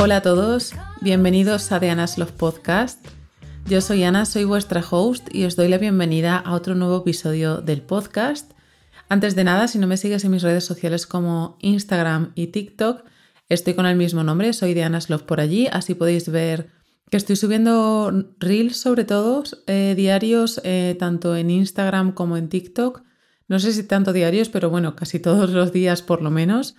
Hola a todos, bienvenidos a The Ana's Love Podcast. Yo soy Ana, soy vuestra host y os doy la bienvenida a otro nuevo episodio del podcast. Antes de nada, si no me sigues en mis redes sociales como Instagram y TikTok, estoy con el mismo nombre, soy Diana's Love por allí, así podéis ver que estoy subiendo reels sobre todo, eh, diarios, eh, tanto en Instagram como en TikTok. No sé si tanto diarios, pero bueno, casi todos los días por lo menos.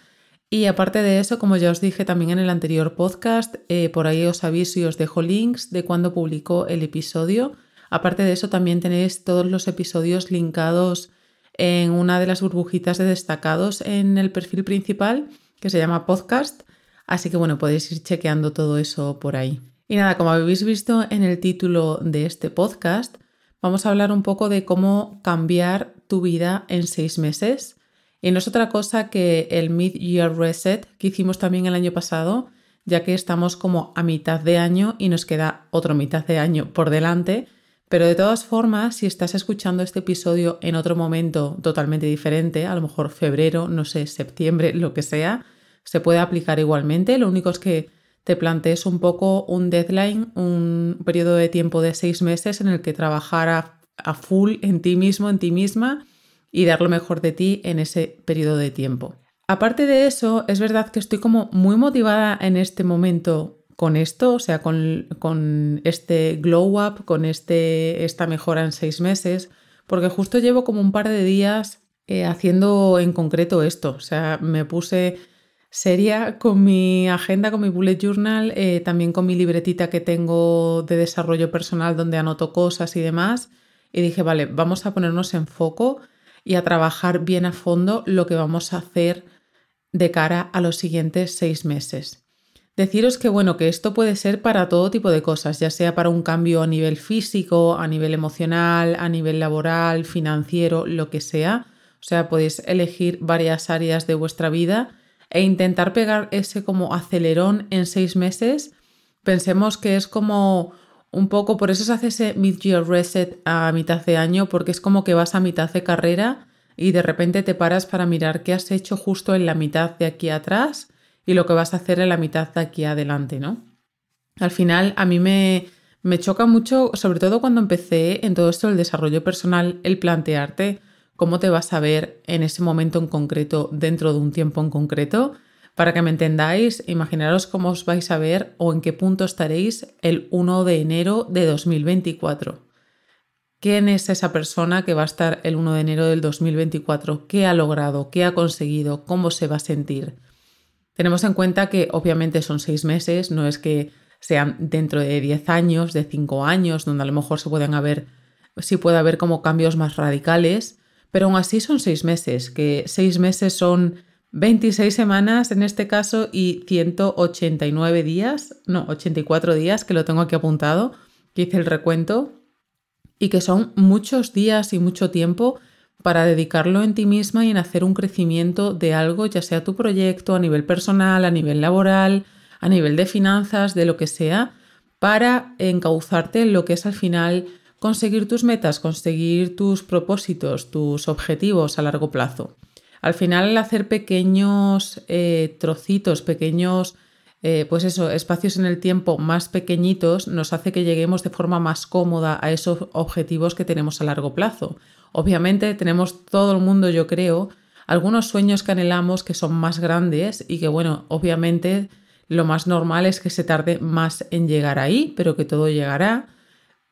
Y aparte de eso, como ya os dije también en el anterior podcast, eh, por ahí os aviso y os dejo links de cuando publicó el episodio. Aparte de eso, también tenéis todos los episodios linkados en una de las burbujitas de destacados en el perfil principal, que se llama podcast. Así que bueno, podéis ir chequeando todo eso por ahí. Y nada, como habéis visto en el título de este podcast, vamos a hablar un poco de cómo cambiar tu vida en seis meses. Y no es otra cosa que el Mid-Year Reset que hicimos también el año pasado, ya que estamos como a mitad de año y nos queda otro mitad de año por delante. Pero de todas formas, si estás escuchando este episodio en otro momento totalmente diferente, a lo mejor febrero, no sé, septiembre, lo que sea, se puede aplicar igualmente. Lo único es que te plantees un poco un deadline, un periodo de tiempo de seis meses en el que trabajar a, full en ti mismo, en ti misma y dar lo mejor de ti en ese periodo de tiempo. Aparte de eso, es verdad que estoy como muy motivada en este momento con esto, o sea, con, este glow up, con este, esta mejora en seis meses, porque justo llevo como un par de días eh, haciendo en concreto esto, o sea, me puse sería con mi agenda, con mi bullet journal, eh, también con mi libretita que tengo de desarrollo personal donde anoto cosas y demás. Y dije, vale, vamos a ponernos en foco y a trabajar bien a fondo lo que vamos a hacer de cara a los siguientes seis meses. Deciros que bueno, que esto puede ser para todo tipo de cosas, ya sea para un cambio a nivel físico, a nivel emocional, a nivel laboral, financiero, lo que sea. O sea, podéis elegir varias áreas de vuestra vida e intentar pegar ese como acelerón en seis meses, pensemos que es como un poco, por eso se hace ese mid-year reset a mitad de año, porque es como que vas a mitad de carrera y de repente te paras para mirar qué has hecho justo en la mitad de aquí atrás y lo que vas a hacer en la mitad de aquí adelante, ¿no? Al final a mí me, me choca mucho, sobre todo cuando empecé en todo esto del desarrollo personal, el plantearte cómo te vas a ver en ese momento en concreto, dentro de un tiempo en concreto. Para que me entendáis, imaginaros cómo os vais a ver o en qué punto estaréis el 1 de enero de 2024. ¿Quién es esa persona que va a estar el 1 de enero del 2024? ¿Qué ha logrado? ¿Qué ha conseguido? ¿Cómo se va a sentir? Tenemos en cuenta que obviamente son seis meses, no es que sean dentro de 10 años, de 5 años, donde a lo mejor se pueden haber, sí puede haber como cambios más radicales, pero aún así son seis meses, que seis meses son 26 semanas en este caso y 189 días, no, 84 días, que lo tengo aquí apuntado, que hice el recuento, y que son muchos días y mucho tiempo para dedicarlo en ti misma y en hacer un crecimiento de algo, ya sea tu proyecto a nivel personal, a nivel laboral, a nivel de finanzas, de lo que sea, para encauzarte en lo que es al final conseguir tus metas, conseguir tus propósitos, tus objetivos a largo plazo. Al final, hacer pequeños eh, trocitos, pequeños, eh, pues eso, espacios en el tiempo más pequeñitos, nos hace que lleguemos de forma más cómoda a esos objetivos que tenemos a largo plazo. Obviamente, tenemos todo el mundo, yo creo, algunos sueños que anhelamos que son más grandes y que, bueno, obviamente lo más normal es que se tarde más en llegar ahí, pero que todo llegará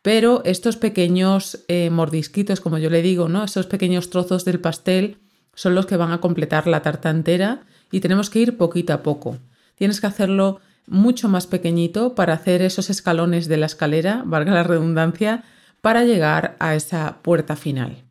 pero estos pequeños eh, mordisquitos, como yo le digo, ¿no? Esos pequeños trozos del pastel son los que van a completar la tarta entera y tenemos que ir poquito a poco. Tienes que hacerlo mucho más pequeñito para hacer esos escalones de la escalera, valga la redundancia, para llegar a esa puerta final.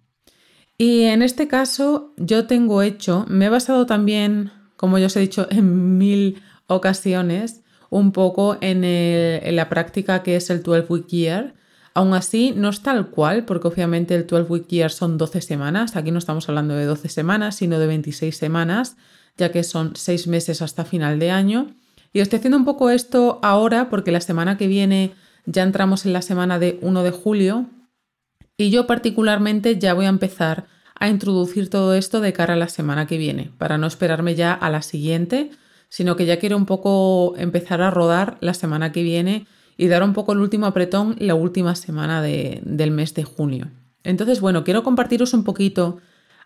Y en este caso yo tengo hecho, me he basado también, como ya os he dicho, en mil ocasiones, un poco en, en la práctica que es el 12 Week Year, Aún así, no es tal cual, porque obviamente el 12 Week Year son 12 semanas. Aquí no estamos hablando de 12 semanas, sino de 26 semanas, ya que son 6 meses hasta final de año. Y estoy haciendo un poco esto ahora porque la semana que viene ya entramos en la semana de 1 de julio y yo particularmente ya voy a empezar a introducir todo esto de cara a la semana que viene, para no esperarme ya a la siguiente, sino que ya quiero un poco empezar a rodar la semana que viene y dar un poco el último apretón la última semana del mes de junio. Entonces, bueno, quiero compartiros un poquito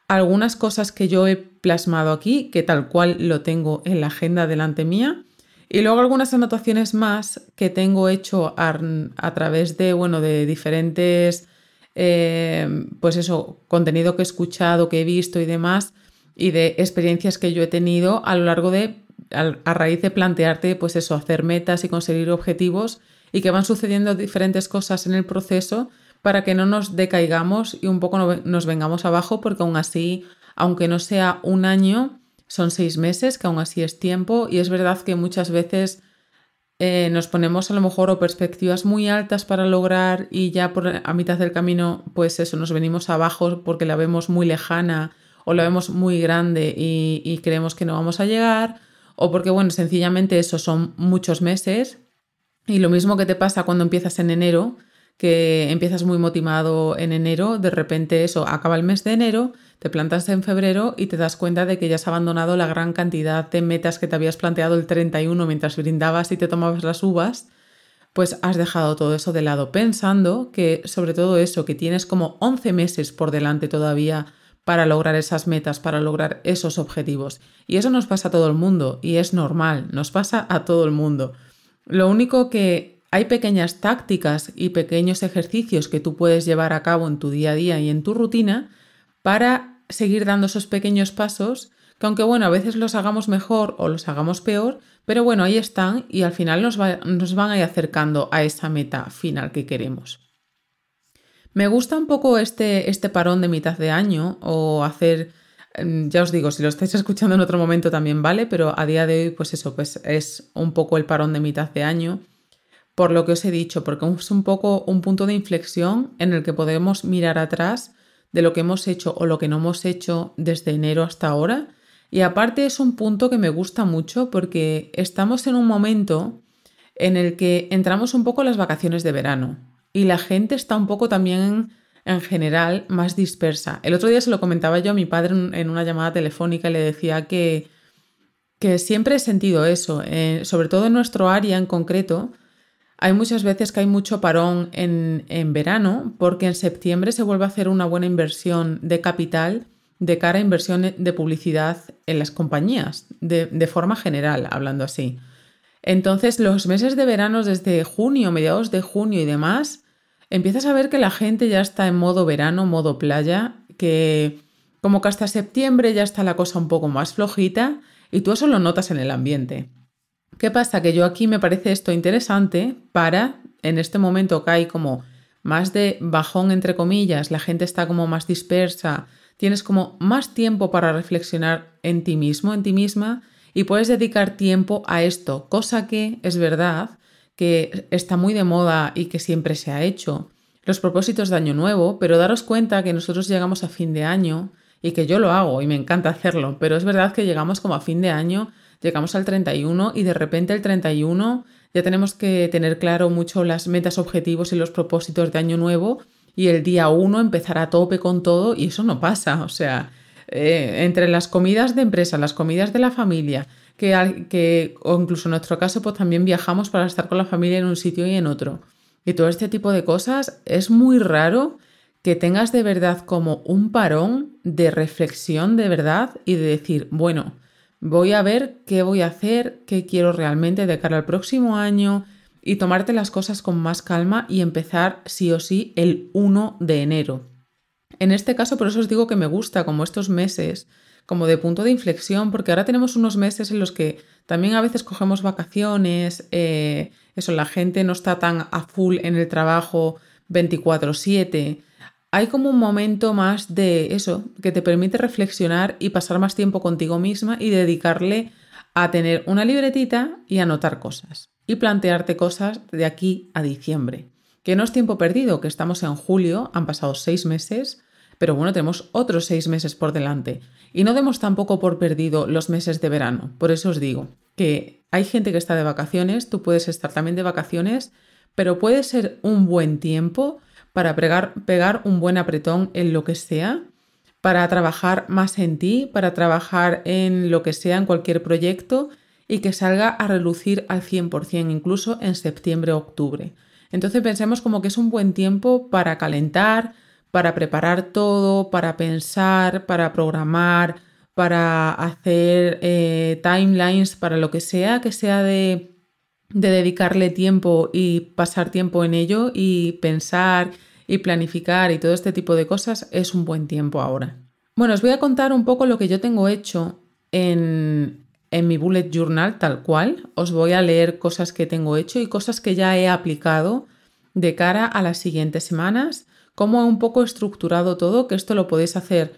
algunas cosas que yo he plasmado aquí, que tal cual lo tengo en la agenda delante mía, y luego algunas anotaciones más que tengo hecho a, través de, bueno, de diferentes, eh, pues eso, contenido que he escuchado, que he visto y demás, y de experiencias que yo he tenido a lo largo de, a, raíz de plantearte, pues eso, hacer metas y conseguir objetivos y que van sucediendo diferentes cosas en el proceso para que no nos decaigamos y un poco nos vengamos abajo, porque aún así, aunque no sea un año, son seis meses, que aún así es tiempo, y es verdad que muchas veces eh, nos ponemos a lo mejor o perspectivas muy altas para lograr y ya a mitad del camino, pues eso, nos venimos abajo porque la vemos muy lejana o la vemos muy grande y, y creemos que no vamos a llegar, o porque, bueno, sencillamente eso son muchos meses. Y lo mismo que te pasa cuando empiezas en enero, que empiezas muy motivado en enero, de repente eso acaba el mes de enero, te plantas en febrero y te das cuenta de que ya has abandonado la gran cantidad de metas que te habías planteado el 31 mientras brindabas y te tomabas las uvas, pues has dejado todo eso de lado pensando que sobre todo eso, que tienes como 11 meses por delante todavía para lograr esas metas, para lograr esos objetivos. Y eso nos pasa a todo el mundo y es normal, nos pasa a todo el mundo. Lo único que hay pequeñas tácticas y pequeños ejercicios que tú puedes llevar a cabo en tu día a día y en tu rutina para seguir dando esos pequeños pasos que aunque bueno, a veces los hagamos mejor o los hagamos peor, pero bueno, ahí están y al final nos, van a ir acercando a esa meta final que queremos. Me gusta un poco este, este parón de mitad de año o hacer, ya os digo, si lo estáis escuchando en otro momento también vale, pero a día de hoy pues eso, pues es un poco el parón de mitad de año por lo que os he dicho, porque es un poco un punto de inflexión en el que podemos mirar atrás de lo que hemos hecho o lo que no hemos hecho desde enero hasta ahora. Y aparte es un punto que me gusta mucho porque estamos en un momento en el que entramos un poco en las vacaciones de verano y la gente está un poco también en general más dispersa. El otro día se lo comentaba yo a mi padre en una llamada telefónica y le decía que, que siempre he sentido eso, eh, sobre todo en nuestro área en concreto, hay muchas veces que hay mucho parón en, verano porque en septiembre se vuelve a hacer una buena inversión de capital de cara a inversión de publicidad en las compañías, de, de, forma general, hablando así. Entonces, los meses de verano, desde junio, mediados de junio y demás, empiezas a ver que la gente ya está en modo verano, modo playa, que como que hasta septiembre ya está la cosa un poco más flojita y tú eso lo notas en el ambiente. ¿Qué pasa? Que yo aquí me parece esto interesante para, en este momento que hay como más de bajón entre comillas, la gente está como más dispersa, tienes como más tiempo para reflexionar en ti mismo, en ti misma, y puedes dedicar tiempo a esto, cosa que es verdad que está muy de moda y que siempre se ha hecho. Los propósitos de año nuevo, pero daros cuenta que nosotros llegamos a fin de año y que yo lo hago y me encanta hacerlo, pero es verdad que llegamos como a fin de año llegamos al 31 y de repente el 31 ya tenemos que tener claro mucho las metas, objetivos y los propósitos de año nuevo y el día 1 empezar a tope con todo y eso no pasa. O sea, eh, entre las comidas de empresa, las comidas de la familia, que, o incluso en nuestro caso, pues también viajamos para estar con la familia en un sitio y en otro. Y todo este tipo de cosas es muy raro que tengas de verdad como un parón de reflexión de verdad y de decir, bueno, Voy a ver qué voy a hacer, qué quiero realmente de cara al próximo año y tomarte las cosas con más calma y empezar sí o sí el 1 de enero. En este caso, por eso os digo que me gusta como estos meses, como de punto de inflexión, porque ahora tenemos unos meses en los que también a veces cogemos vacaciones, eh, eso, la gente no está tan a full en el trabajo 24/7 hay como un momento más de eso, que te permite reflexionar y pasar más tiempo contigo misma y dedicarle a tener una libretita y anotar cosas y plantearte cosas de aquí a diciembre. Que no es tiempo perdido, que estamos en julio, han pasado seis meses, pero bueno, tenemos otros seis meses por delante. Y no demos tampoco por perdido los meses de verano. Por eso os digo que hay gente que está de vacaciones, tú puedes estar también de vacaciones, pero puede ser un buen tiempo para pegar, pegar un buen apretón en lo que sea, para trabajar más en ti, para trabajar en lo que sea, en cualquier proyecto y que salga a relucir al 100%, incluso en septiembre-octubre. Entonces pensemos como que es un buen tiempo para calentar, para preparar todo, para pensar, para programar, para hacer eh, timelines, para lo que sea, que sea de, de dedicarle tiempo y pasar tiempo en ello y pensar y planificar y todo este tipo de cosas, es un buen tiempo ahora. Bueno, os voy a contar un poco lo que yo tengo hecho en, en mi bullet journal tal cual. Os voy a leer cosas que tengo hecho y cosas que ya he aplicado de cara a las siguientes semanas, cómo un poco estructurado todo, que esto lo podéis hacer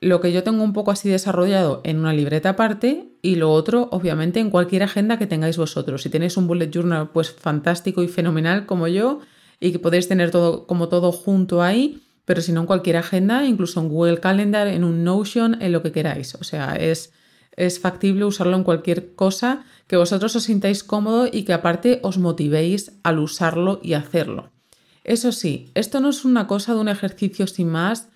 lo que yo tengo un poco así desarrollado en una libreta aparte y lo otro obviamente en cualquier agenda que tengáis vosotros. Si tenéis un bullet journal pues fantástico y fenomenal como yo y que podéis tener todo como todo junto ahí, pero si no en cualquier agenda, incluso en Google Calendar, en un Notion, en lo que queráis. O sea, es es factible usarlo en cualquier cosa que vosotros os sintáis cómodo y que aparte os motivéis al usarlo y hacerlo. Eso sí, esto no es una cosa de un ejercicio sin más,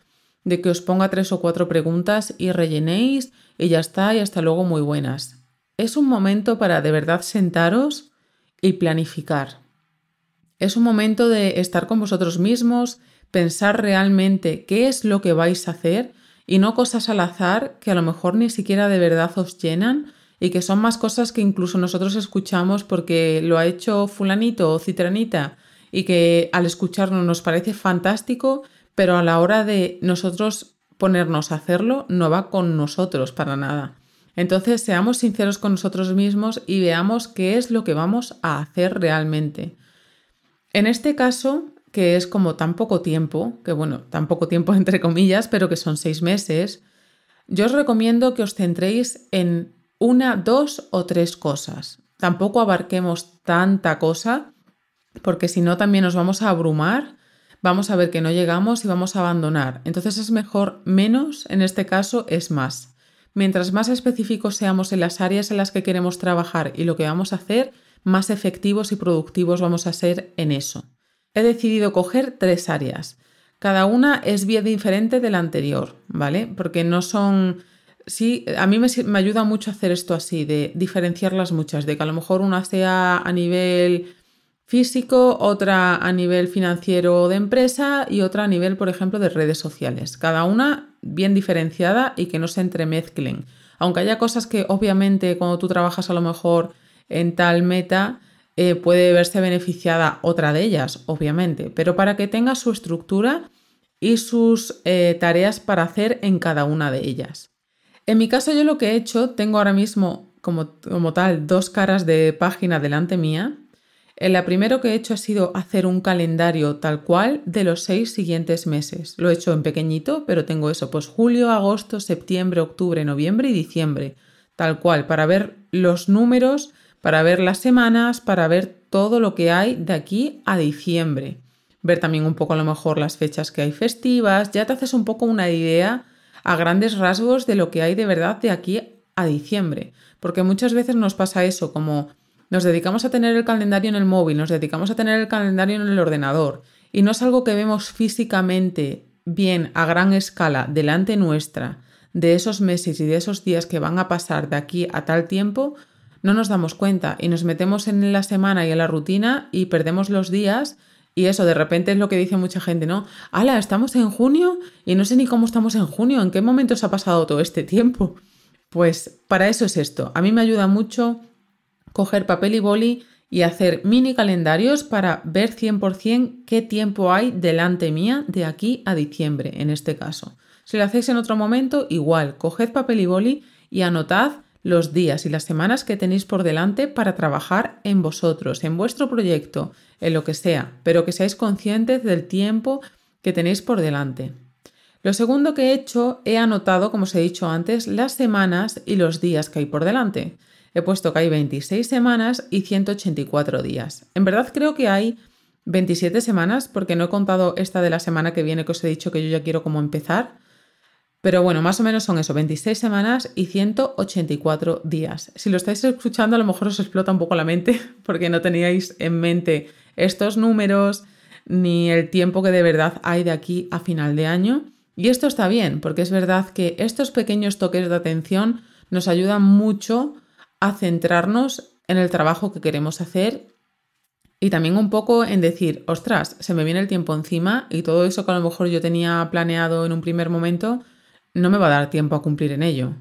de que os ponga tres o cuatro preguntas y rellenéis y ya está y hasta luego muy buenas. Es un momento para de verdad sentaros y planificar. Es un momento de estar con vosotros mismos, pensar realmente qué es lo que vais a hacer y no cosas al azar que a lo mejor ni siquiera de verdad os llenan y que son más cosas que incluso nosotros escuchamos porque lo ha hecho fulanito o citranita y que al escucharlo nos parece fantástico, pero a la hora de nosotros ponernos a hacerlo no va con nosotros para nada. Entonces seamos sinceros con nosotros mismos y veamos qué es lo que vamos a hacer realmente. En este caso, que es como tan poco tiempo, que bueno, tan poco tiempo entre comillas, pero que son seis meses, yo os recomiendo que os centréis en una, dos o tres cosas. Tampoco abarquemos tanta cosa, porque si no también nos vamos a abrumar, vamos a ver que no llegamos y vamos a abandonar. Entonces es mejor menos, en este caso es más. Mientras más específicos seamos en las áreas en las que queremos trabajar y lo que vamos a hacer, más efectivos y productivos vamos a ser en eso he decidido coger tres áreas. Cada una es bien diferente de la anterior, ¿vale? Porque no son... Sí, a mí me, ayuda mucho hacer esto así, de diferenciarlas muchas, de que a lo mejor una sea a nivel físico, otra a nivel financiero de empresa y otra a nivel, por ejemplo, de redes sociales. Cada una bien diferenciada y que no se entremezclen. Aunque haya cosas que obviamente cuando tú trabajas a lo mejor en tal meta, eh, puede verse beneficiada otra de ellas, obviamente, pero para que tenga su estructura y sus eh, tareas para hacer en cada una de ellas. En mi caso yo lo que he hecho, tengo ahora mismo como, como tal dos caras de página delante mía. La primero que he hecho ha sido hacer un calendario tal cual de los seis siguientes meses. Lo he hecho en pequeñito, pero tengo eso, pues julio, agosto, septiembre, octubre, noviembre y diciembre, tal cual, para ver los números para ver las semanas, para ver todo lo que hay de aquí a diciembre. Ver también un poco a lo mejor las fechas que hay festivas, ya te haces un poco una idea a grandes rasgos de lo que hay de verdad de aquí a diciembre. Porque muchas veces nos pasa eso, como nos dedicamos a tener el calendario en el móvil, nos dedicamos a tener el calendario en el ordenador y no es algo que vemos físicamente bien a gran escala delante nuestra de esos meses y de esos días que van a pasar de aquí a tal tiempo, no nos damos cuenta y nos metemos en la semana y en la rutina y perdemos los días. Y eso de repente es lo que dice mucha gente, ¿no? ¡Hala! Estamos en junio y no sé ni cómo estamos en junio, ¿en qué momento se ha pasado todo este tiempo? Pues para eso es esto. A mí me ayuda mucho coger papel y boli y hacer mini calendarios para ver 100% qué tiempo hay delante mía de aquí a diciembre, en este caso. Si lo hacéis en otro momento, igual, coged papel y boli y anotad los días y las semanas que tenéis por delante para trabajar en vosotros, en vuestro proyecto, en lo que sea, pero que seáis conscientes del tiempo que tenéis por delante. Lo segundo que he hecho, he anotado, como os he dicho antes, las semanas y los días que hay por delante. He puesto que hay 26 semanas y 184 días. En verdad creo que hay 27 semanas porque no he contado esta de la semana que viene que os he dicho que yo ya quiero como empezar. Pero bueno, más o menos son eso, 26 semanas y 184 días. Si lo estáis escuchando, a lo mejor os explota un poco la mente porque no teníais en mente estos números ni el tiempo que de verdad hay de aquí a final de año. Y esto está bien, porque es verdad que estos pequeños toques de atención nos ayudan mucho centrarnos en el trabajo que queremos hacer y también un poco en decir, ostras, se me viene el tiempo encima y todo eso que a lo mejor yo tenía planeado en un primer momento no me va a dar tiempo a cumplir en ello.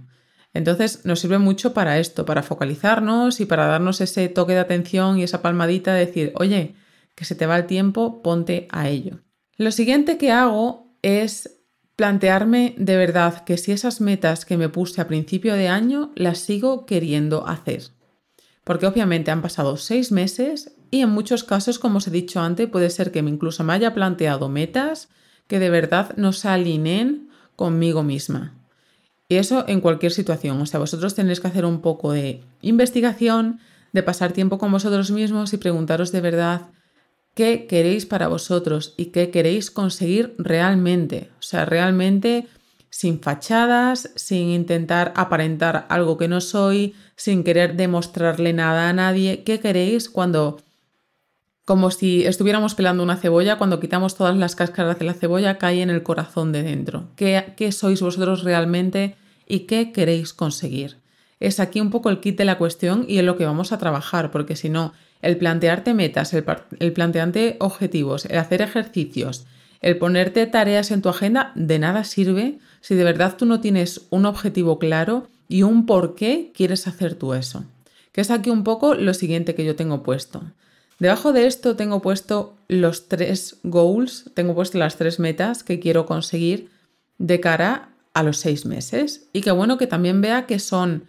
Entonces nos sirve mucho para esto, para focalizarnos y para darnos ese toque de atención y esa palmadita de decir, oye, que se te va el tiempo, ponte a ello. Lo siguiente que hago es plantearme de verdad que si esas metas que me puse a principio de año las sigo queriendo hacer. Porque obviamente han pasado seis meses y en muchos casos, como os he dicho antes, puede ser que incluso me haya planteado metas que de verdad no se alineen conmigo misma. Y eso en cualquier situación. O sea, vosotros tenéis que hacer un poco de investigación, de pasar tiempo con vosotros mismos y preguntaros de verdad qué queréis para vosotros y qué queréis conseguir realmente. O sea, realmente sin fachadas, sin intentar aparentar algo que no soy, sin querer demostrarle nada a nadie. ¿Qué queréis cuando, como si estuviéramos pelando una cebolla, cuando quitamos todas las cáscaras de la cebolla, cae en el corazón de dentro? ¿Qué, qué sois vosotros realmente y qué queréis conseguir? Es aquí un poco el kit de la cuestión y en lo que vamos a trabajar, porque si no, el plantearte metas, el, plantearte objetivos, el hacer ejercicios, el ponerte tareas en tu agenda, de nada sirve si de verdad tú no tienes un objetivo claro y un por qué quieres hacer tú eso. Que es aquí un poco lo siguiente que yo tengo puesto. Debajo de esto tengo puesto los tres goals, tengo puesto las tres metas que quiero conseguir de cara a los seis meses. Y qué bueno que también vea que son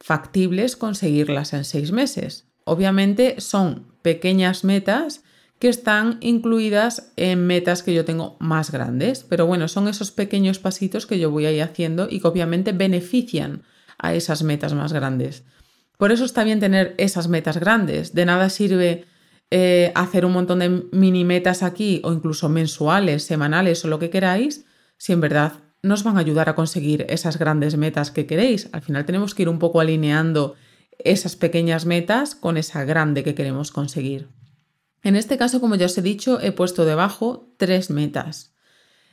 factibles conseguirlas en seis meses. Obviamente son pequeñas metas que están incluidas en metas que yo tengo más grandes, pero bueno, son esos pequeños pasitos que yo voy a ir haciendo y que obviamente benefician a esas metas más grandes. Por eso está bien tener esas metas grandes. De nada sirve eh, hacer un montón de mini metas aquí o incluso mensuales, semanales o lo que queráis, si en verdad nos van a ayudar a conseguir esas grandes metas que queréis. Al final tenemos que ir un poco alineando esas pequeñas metas con esa grande que queremos conseguir. En este caso, como ya os he dicho, he puesto debajo tres metas.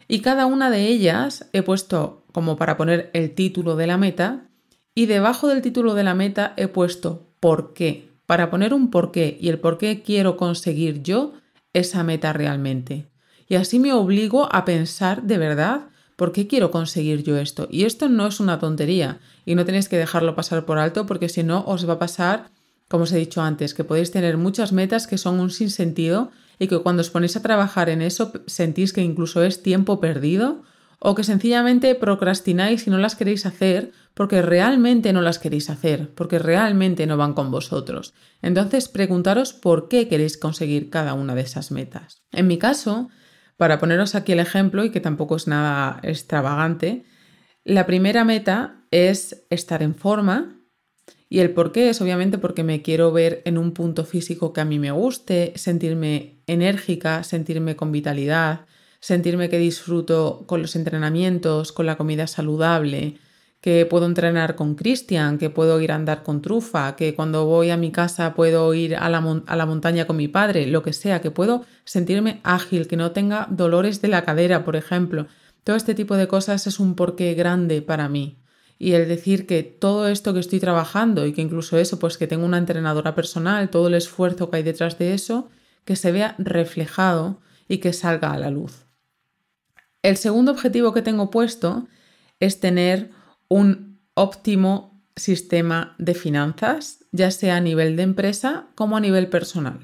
Y cada una de ellas he puesto como para poner el título de la meta y debajo del título de la meta he puesto por qué, para poner un por qué y el por qué quiero conseguir yo esa meta realmente. Y así me obligo a pensar de verdad ¿Por qué quiero conseguir yo esto? Y esto no es una tontería y no tenéis que dejarlo pasar por alto porque si no os va a pasar, como os he dicho antes, que podéis tener muchas metas que son un sinsentido y que cuando os ponéis a trabajar en eso sentís que incluso es tiempo perdido o que sencillamente procrastináis y no las queréis hacer porque realmente no las queréis hacer, porque realmente no van con vosotros. Entonces preguntaros por qué queréis conseguir cada una de esas metas. En mi caso, para poneros aquí el ejemplo y que tampoco es nada extravagante, la primera meta es estar en forma y el por qué es obviamente porque me quiero ver en un punto físico que a mí me guste, sentirme enérgica, sentirme con vitalidad, sentirme que disfruto con los entrenamientos, con la comida saludable, que puedo entrenar con Cristian, que puedo ir a andar con Trufa, que cuando voy a mi casa puedo ir a la, a la, montaña con mi padre, lo que sea, que puedo sentirme ágil, que no tenga dolores de la cadera, por ejemplo. Todo este tipo de cosas es un porqué grande para mí. Y el decir que todo esto que estoy trabajando y que incluso eso, pues que tengo una entrenadora personal, todo el esfuerzo que hay detrás de eso, que se vea reflejado y que salga a la luz. El segundo objetivo que tengo puesto es tener un óptimo sistema de finanzas, ya sea a nivel de empresa como a nivel personal.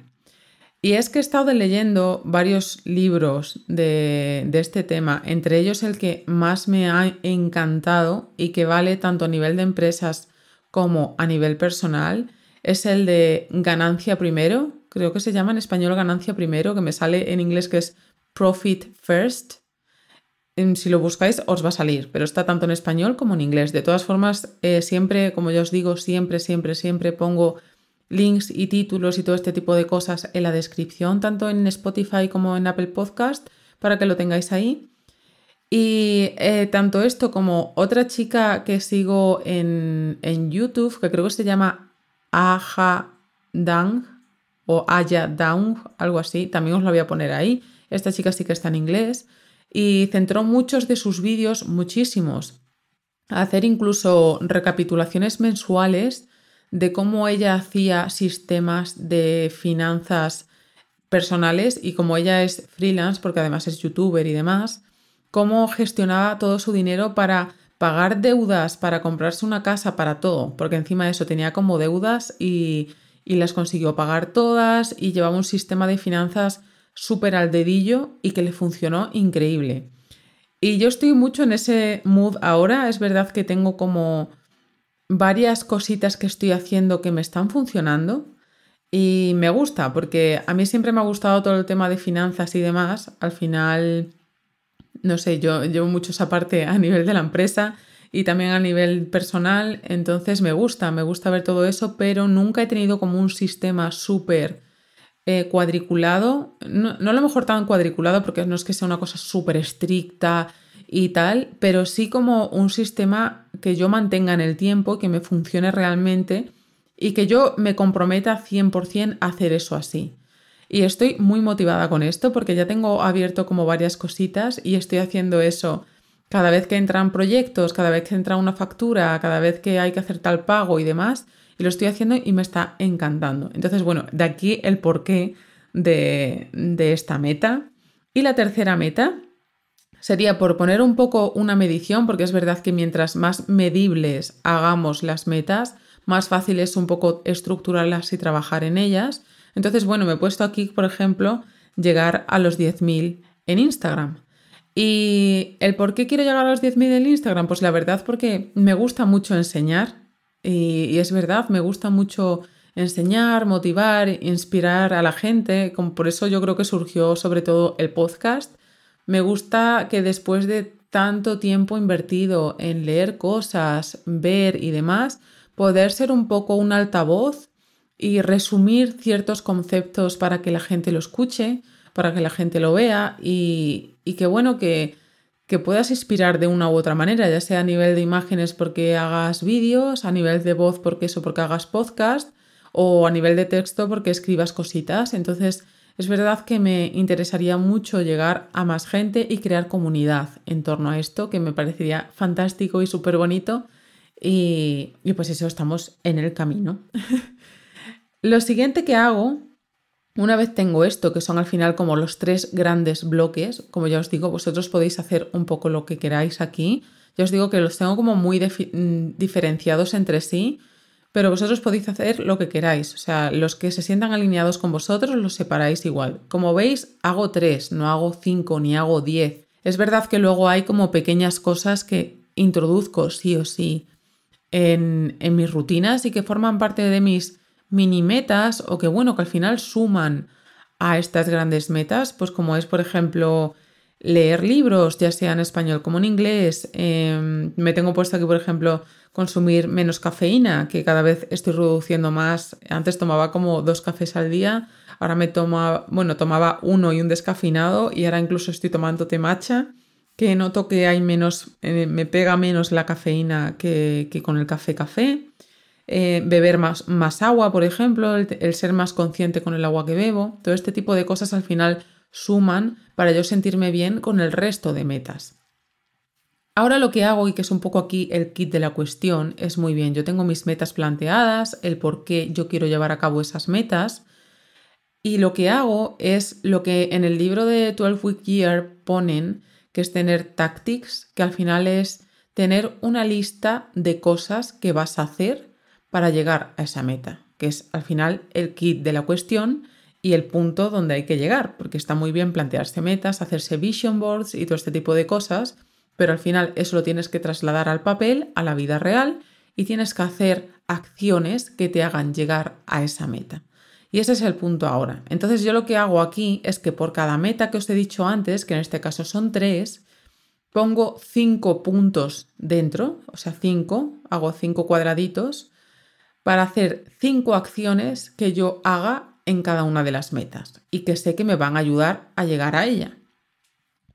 Y es que he estado leyendo varios libros de, este tema, entre ellos el que más me ha encantado y que vale tanto a nivel de empresas como a nivel personal, es el de ganancia primero, creo que se llama en español ganancia primero, que me sale en inglés que es profit first, si lo buscáis os va a salir, pero está tanto en español como en inglés. De todas formas, eh, siempre, como ya os digo, siempre, siempre, siempre pongo links y títulos y todo este tipo de cosas en la descripción, tanto en Spotify como en Apple Podcast, para que lo tengáis ahí. Y eh, tanto esto como otra chica que sigo en, en, YouTube, que creo que se llama Aja Dang o Aya Dang, algo así, también os la voy a poner ahí. Esta chica sí que está en inglés y centró muchos de sus vídeos, muchísimos, a hacer incluso recapitulaciones mensuales de cómo ella hacía sistemas de finanzas personales y como ella es freelance, porque además es youtuber y demás, cómo gestionaba todo su dinero para pagar deudas, para comprarse una casa, para todo, porque encima de eso tenía como deudas y, y las consiguió pagar todas y llevaba un sistema de finanzas súper al dedillo y que le funcionó increíble. Y yo estoy mucho en ese mood ahora, es verdad que tengo como varias cositas que estoy haciendo que me están funcionando y me gusta porque a mí siempre me ha gustado todo el tema de finanzas y demás. Al final, no sé, yo llevo mucho esa parte a nivel de la empresa y también a nivel personal, entonces me gusta, me gusta ver todo eso, pero nunca he tenido como un sistema súper eh, cuadriculado, no, no, a lo mejor tan cuadriculado porque no es que sea una cosa súper estricta y tal, pero sí como un sistema que yo mantenga en el tiempo, que me funcione realmente y que yo me comprometa 100% a hacer eso así. Y estoy muy motivada con esto porque ya tengo abierto como varias cositas y estoy haciendo eso cada vez que entran proyectos, cada vez que entra una factura, cada vez que hay que hacer tal pago y demás. Y lo estoy haciendo y me está encantando. Entonces, bueno, de aquí el porqué de, de esta meta. Y la tercera meta sería por poner un poco una medición, porque es verdad que mientras más medibles hagamos las metas, más fácil es un poco estructurarlas y trabajar en ellas. Entonces, bueno, me he puesto aquí, por ejemplo, llegar a los 10.000 en Instagram. ¿Y el por qué quiero llegar a los 10.000 en Instagram? Pues la verdad porque me gusta mucho enseñar y, es verdad, me gusta mucho enseñar, motivar, inspirar a la gente. Como por eso yo creo que surgió sobre todo el podcast. Me gusta que después de tanto tiempo invertido en leer cosas, ver y demás, poder ser un poco un altavoz y resumir ciertos conceptos para que la gente lo escuche, para que la gente lo vea y, que bueno, que, que puedas inspirar de una u otra manera, ya sea a nivel de imágenes porque hagas vídeos, a nivel de voz porque eso, porque hagas podcast o a nivel de texto porque escribas cositas. Entonces, es verdad que me interesaría mucho llegar a más gente y crear comunidad en torno a esto, que me parecería fantástico y súper bonito y, pues eso, estamos en el camino. Lo siguiente que hago, una vez tengo esto, que son al final como los tres grandes bloques, como ya os digo, vosotros podéis hacer un poco lo que queráis aquí. Ya os digo que los tengo como muy mm, diferenciados entre sí, pero vosotros podéis hacer lo que queráis. O sea, los que se sientan alineados con vosotros los separáis igual. Como veis, hago tres, no hago cinco ni hago diez. Es verdad que luego hay como pequeñas cosas que introduzco sí o sí en, mis rutinas y que forman parte de mis mini metas o que bueno, que al final suman a estas grandes metas, pues como es por ejemplo leer libros, ya sea en español como en inglés. Em, me tengo puesto aquí, por ejemplo, consumir menos cafeína, que cada vez estoy reduciendo más. Antes tomaba como dos cafés al día, ahora me toma, bueno, tomaba uno y un descafeinado y ahora incluso estoy tomando té matcha que noto que hay menos, eh, me pega menos la cafeína que, con el café café. Eh, beber más, más, agua, por ejemplo, el, ser más consciente con el agua que bebo. Todo este tipo de cosas al final suman para yo sentirme bien con el resto de metas. Ahora lo que hago, y que es un poco aquí el kit de la cuestión, es muy bien, yo tengo mis metas planteadas, el por qué yo quiero llevar a cabo esas metas, y lo que hago es lo que en el libro de 12 Week Year ponen, que es tener tactics, que al final es tener una lista de cosas que vas a hacer para llegar a esa meta, que es al final el kit de la cuestión y el punto donde hay que llegar, porque está muy bien plantearse metas, hacerse vision boards y todo este tipo de cosas, pero al final eso lo tienes que trasladar al papel, a la vida real, y tienes que hacer acciones que te hagan llegar a esa meta. Y ese es el punto ahora. Entonces yo lo que hago aquí es que por cada meta que os he dicho antes, que en este caso son tres, pongo cinco puntos dentro, o sea, cinco, hago cinco cuadraditos para hacer cinco acciones que yo haga en cada una de las metas y que sé que me van a ayudar a llegar a ella.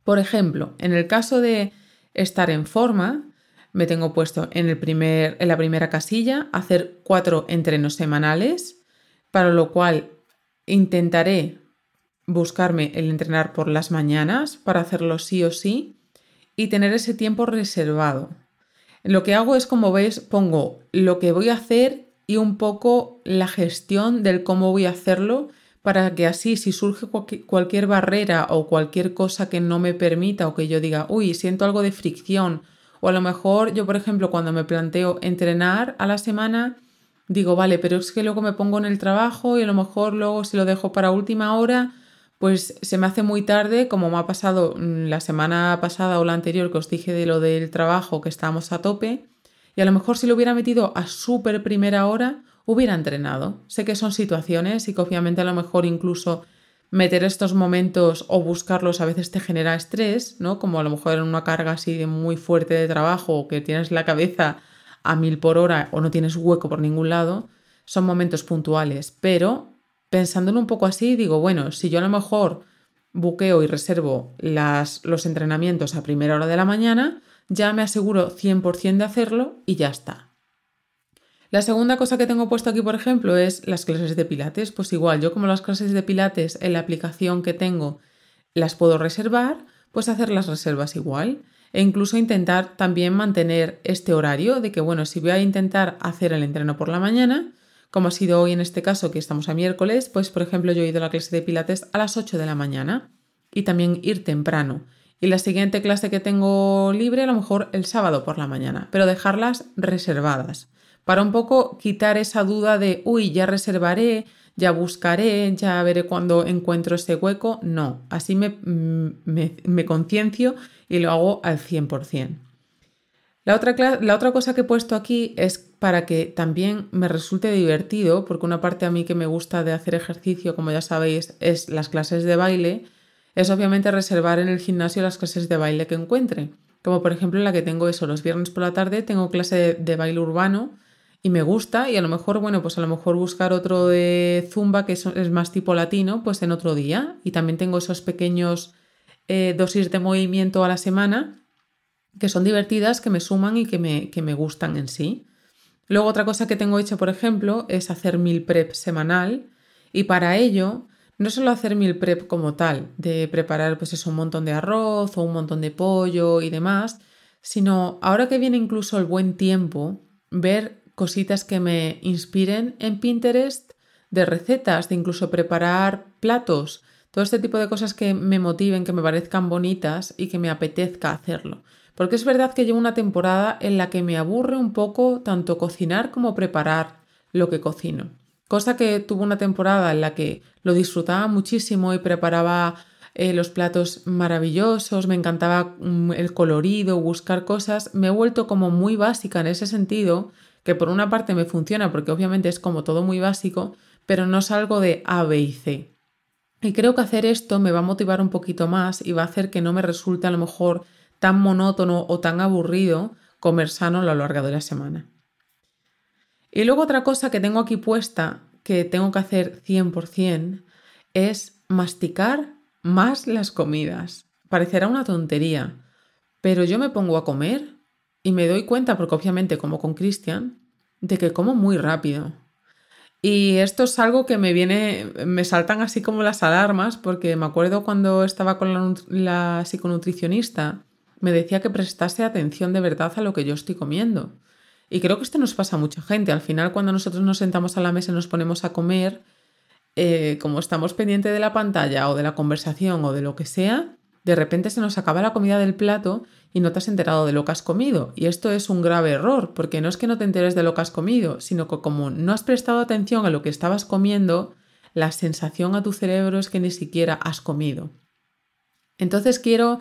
Por ejemplo, en el caso de estar en forma, me tengo puesto en, el primer, en la primera casilla hacer cuatro entrenos semanales para lo cual intentaré buscarme el entrenar por las mañanas para hacerlo sí o sí y tener ese tiempo reservado. Lo que hago es, como veis, pongo lo que voy a hacer y un poco la gestión del cómo voy a hacerlo para que así si surge cualquier barrera o cualquier cosa que no me permita o que yo diga, uy, siento algo de fricción o a lo mejor yo, por ejemplo, cuando me planteo entrenar a la semana, digo, vale, pero es que luego me pongo en el trabajo y a lo mejor luego si lo dejo para última hora, pues se me hace muy tarde, como me ha pasado mm, la semana pasada o la anterior que os dije de lo del trabajo que estábamos a tope, y a lo mejor si lo hubiera metido a súper primera hora, hubiera entrenado. Sé que son situaciones y que obviamente a lo mejor incluso meter estos momentos o buscarlos a veces te genera estrés, ¿no? Como a lo mejor en una carga así de muy fuerte de trabajo o que tienes la cabeza a mil por hora o no tienes hueco por ningún lado, son momentos puntuales. Pero pensándolo un poco así, digo, bueno, si yo a lo mejor buqueo y reservo las, los entrenamientos a primera hora de la mañana, ya me aseguro 100% de hacerlo y ya está. La segunda cosa que tengo puesto aquí, por ejemplo, es las clases de pilates. Pues igual, yo como las clases de pilates en la aplicación que tengo las puedo reservar, pues hacer las reservas igual. E incluso intentar también mantener este horario de que, bueno, si voy a intentar hacer el entreno por la mañana, como ha sido hoy en este caso que estamos a miércoles, pues por ejemplo yo he ido a la clase de pilates a las 8 de la mañana y también ir temprano. Y la siguiente clase que tengo libre a lo mejor el sábado por la mañana, pero dejarlas reservadas para un poco quitar esa duda de, uy, ya reservaré, ya buscaré, ya veré cuando encuentro ese hueco. No, así me, me, me conciencio y lo hago al 100%. La otra, la otra cosa que he puesto aquí es para que también me resulte divertido, porque una parte a mí que me gusta de hacer ejercicio, como ya sabéis, es las clases de baile, es obviamente reservar en el gimnasio las clases de baile que encuentre. Como por ejemplo la que tengo eso, los viernes por la tarde tengo clase de, baile urbano y me gusta y a lo mejor, bueno, pues a lo mejor buscar otro de zumba que es, más tipo latino, pues en otro día. Y también tengo esos pequeños eh, dosis de movimiento a la semana que son divertidas, que me suman y que me, que me gustan en sí. Luego otra cosa que tengo hecha, por ejemplo, es hacer mil prep semanal y para ello no solo hacer mil prep como tal, de preparar pues eso, un montón de arroz o un montón de pollo y demás, sino ahora que viene incluso el buen tiempo, ver cositas que me inspiren en Pinterest de recetas, de incluso preparar platos, todo este tipo de cosas que me motiven, que me parezcan bonitas y que me apetezca hacerlo. Porque es verdad que llevo una temporada en la que me aburre un poco tanto cocinar como preparar lo que cocino. Cosa que tuvo una temporada en la que lo disfrutaba muchísimo y preparaba eh, los platos maravillosos, me encantaba mm, el colorido, buscar cosas. Me he vuelto como muy básica en ese sentido, que por una parte me funciona porque obviamente es como todo muy básico, pero no salgo de A, B y C. Y creo que hacer esto me va a motivar un poquito más y va a hacer que no me resulte a lo mejor tan monótono o tan aburrido comer sano a lo largo de la semana. Y luego otra cosa que tengo aquí puesta, que tengo que hacer 100%, es masticar más las comidas. Parecerá una tontería, pero yo me pongo a comer y me doy cuenta, porque obviamente como con Cristian, de que como muy rápido. Y esto es algo que me viene, me saltan así como las alarmas, porque me acuerdo cuando estaba con la, la psiconutricionista me decía que prestase atención de verdad a lo que yo estoy comiendo. Y creo que esto nos pasa a mucha gente. Al final, cuando nosotros nos sentamos a la mesa y nos ponemos a comer, eh, como estamos pendientes de la pantalla o de la conversación o de lo que sea, de repente se nos acaba la comida del plato y no te has enterado de lo que has comido. Y esto es un grave error, porque no es que no te enteres de lo que has comido, sino que como no has prestado atención a lo que estabas comiendo, la sensación a tu cerebro es que ni siquiera has comido. Entonces quiero